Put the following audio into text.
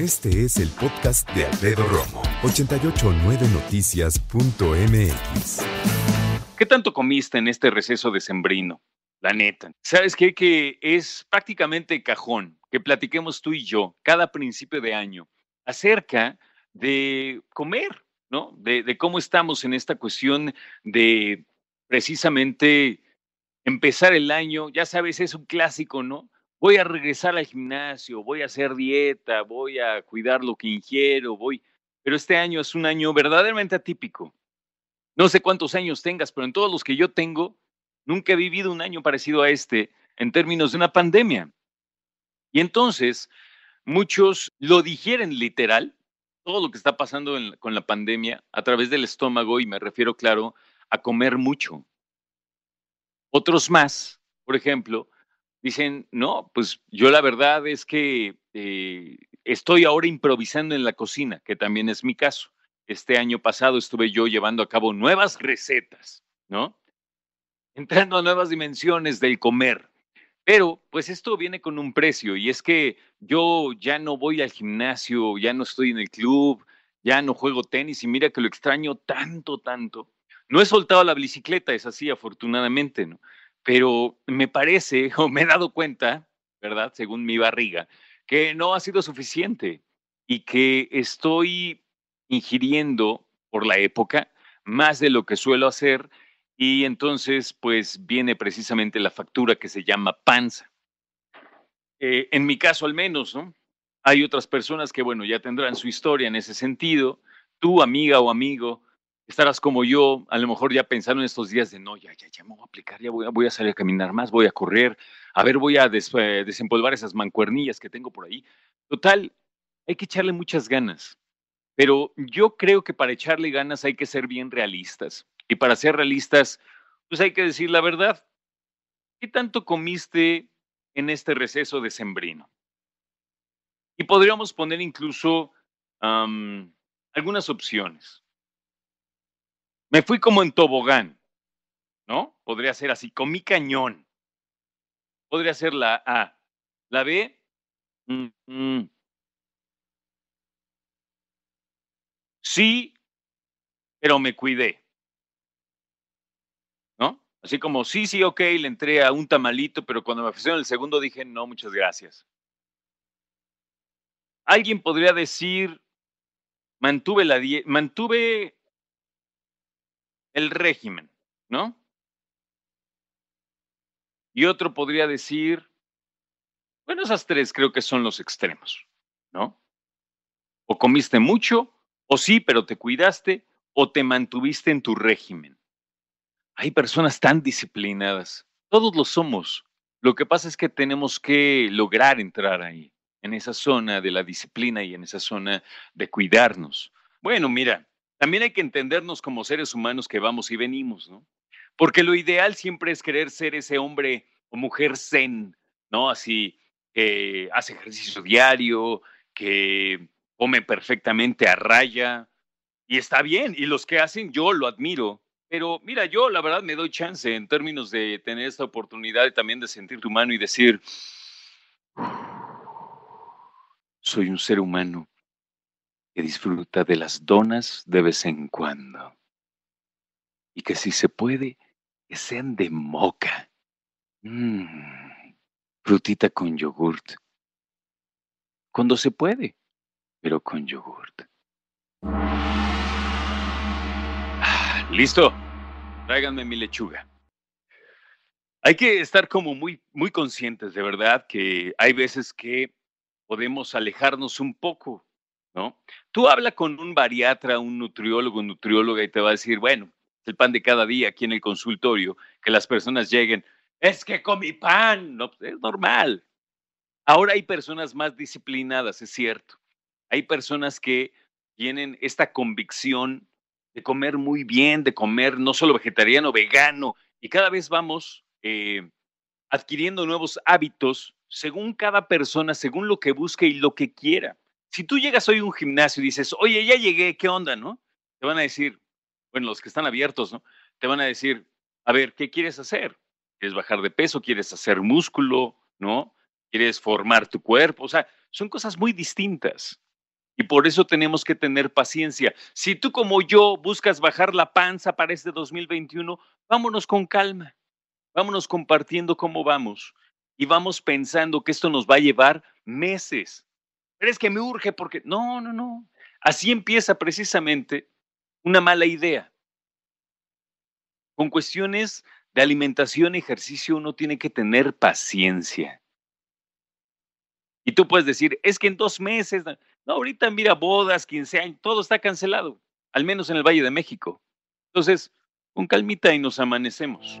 Este es el podcast de Alfredo Romo, 889noticias.mx. ¿Qué tanto comiste en este receso de sembrino? La neta. ¿Sabes qué? Que es prácticamente cajón que platiquemos tú y yo cada principio de año acerca de comer, ¿no? De, de cómo estamos en esta cuestión de precisamente empezar el año. Ya sabes, es un clásico, ¿no? Voy a regresar al gimnasio, voy a hacer dieta, voy a cuidar lo que ingiero, voy... Pero este año es un año verdaderamente atípico. No sé cuántos años tengas, pero en todos los que yo tengo, nunca he vivido un año parecido a este en términos de una pandemia. Y entonces, muchos lo digieren literal, todo lo que está pasando con la pandemia, a través del estómago, y me refiero, claro, a comer mucho. Otros más, por ejemplo, dicen, no, pues yo la verdad es que eh, estoy ahora improvisando en la cocina, que también es mi caso. Este año pasado estuve yo llevando a cabo nuevas recetas, ¿no? Entrando a nuevas dimensiones del comer. Pero pues esto viene con un precio y es que yo ya no voy al gimnasio, ya no estoy en el club, ya no juego tenis y mira que lo extraño tanto, tanto. No he soltado la bicicleta, es así, afortunadamente, ¿no? Pero me parece o me he dado cuenta, ¿verdad? Según mi barriga, que no ha sido suficiente y que estoy ingiriendo por la época más de lo que suelo hacer y entonces pues viene precisamente la factura que se llama panza. Eh, en mi caso al menos, ¿no? Hay otras personas que, bueno, ya tendrán su historia en ese sentido. Tú, amiga o amigo, estarás como yo, a lo mejor ya pensando en estos días de no, ya, ya, ya me voy a aplicar, ya voy voy a salir a caminar más, voy a correr, a ver, voy a eh, desempolvar esas mancuernillas que tengo por ahí. Total, hay que echarle muchas ganas, pero yo creo que para echarle ganas hay que ser bien realistas. Y para ser realistas, pues hay que decir la verdad. ¿Qué tanto comiste en este receso de sembrino? Y podríamos poner incluso algunas opciones. Me fui como en tobogán, ¿no? Podría ser así, comí cañón. Podría ser la A. La B, mm, mm. sí, pero me cuidé. ¿No? Así como, sí, sí, ok, le entré a un tamalito, pero cuando me ofrecieron el segundo dije, no, muchas gracias. Alguien podría decir, mantuve la mantuve el régimen, ¿no? Y otro podría decir, bueno, esas tres creo que son los extremos, ¿no? O comiste mucho, o sí, pero te cuidaste, o te mantuviste en tu régimen. Hay personas tan disciplinadas, todos lo somos. Lo que pasa es que tenemos que lograr entrar ahí, en esa zona de la disciplina y en esa zona de cuidarnos. Bueno, mira, también hay que entendernos como seres humanos que vamos y venimos, ¿no? Porque lo ideal siempre es querer ser ese hombre o mujer zen, ¿no? Así, que hace ejercicio diario, que come perfectamente a raya, y está bien, y los que hacen yo lo admiro. Pero mira, yo la verdad me doy chance en términos de tener esta oportunidad y también de sentir tu mano y decir, soy un ser humano que disfruta de las donas de vez en cuando. Y que si se puede, que sean de moca. Mmm, frutita con yogurt. Cuando se puede, pero con yogurt. Ah, Listo. Tráiganme mi lechuga. Hay que estar como muy, muy conscientes de verdad que hay veces que podemos alejarnos un poco ¿no? Tú habla con un bariatra, un nutriólogo, nutrióloga y te va a decir, bueno, el pan de cada día aquí en el consultorio, que las personas lleguen, es que comí pan, no, pues, es normal. Ahora hay personas más disciplinadas, es cierto. Hay personas que tienen esta convicción de comer muy bien, de comer no solo vegetariano, vegano, y cada vez vamos eh, adquiriendo nuevos hábitos según cada persona, según lo que busque y lo que quiera. Si tú llegas hoy a un gimnasio y dices, oye, ya llegué, ¿qué onda, no? Te van a decir, bueno, los que están abiertos, ¿no? Te van a decir, a ver, ¿qué quieres hacer? ¿Quieres bajar de peso? ¿Quieres hacer músculo? ¿No? ¿Quieres formar tu cuerpo? O sea, son cosas muy distintas. Y por eso tenemos que tener paciencia. Si tú como yo buscas bajar la panza para este 2021, vámonos con calma. Vámonos compartiendo cómo vamos. Y vamos pensando que esto nos va a llevar meses. Pero es que me urge porque... No, no, no. Así empieza precisamente una mala idea. Con cuestiones de alimentación ejercicio uno tiene que tener paciencia. Y tú puedes decir, es que en dos meses, no, ahorita mira bodas, 15 años, todo está cancelado, al menos en el Valle de México. Entonces, con calmita y nos amanecemos.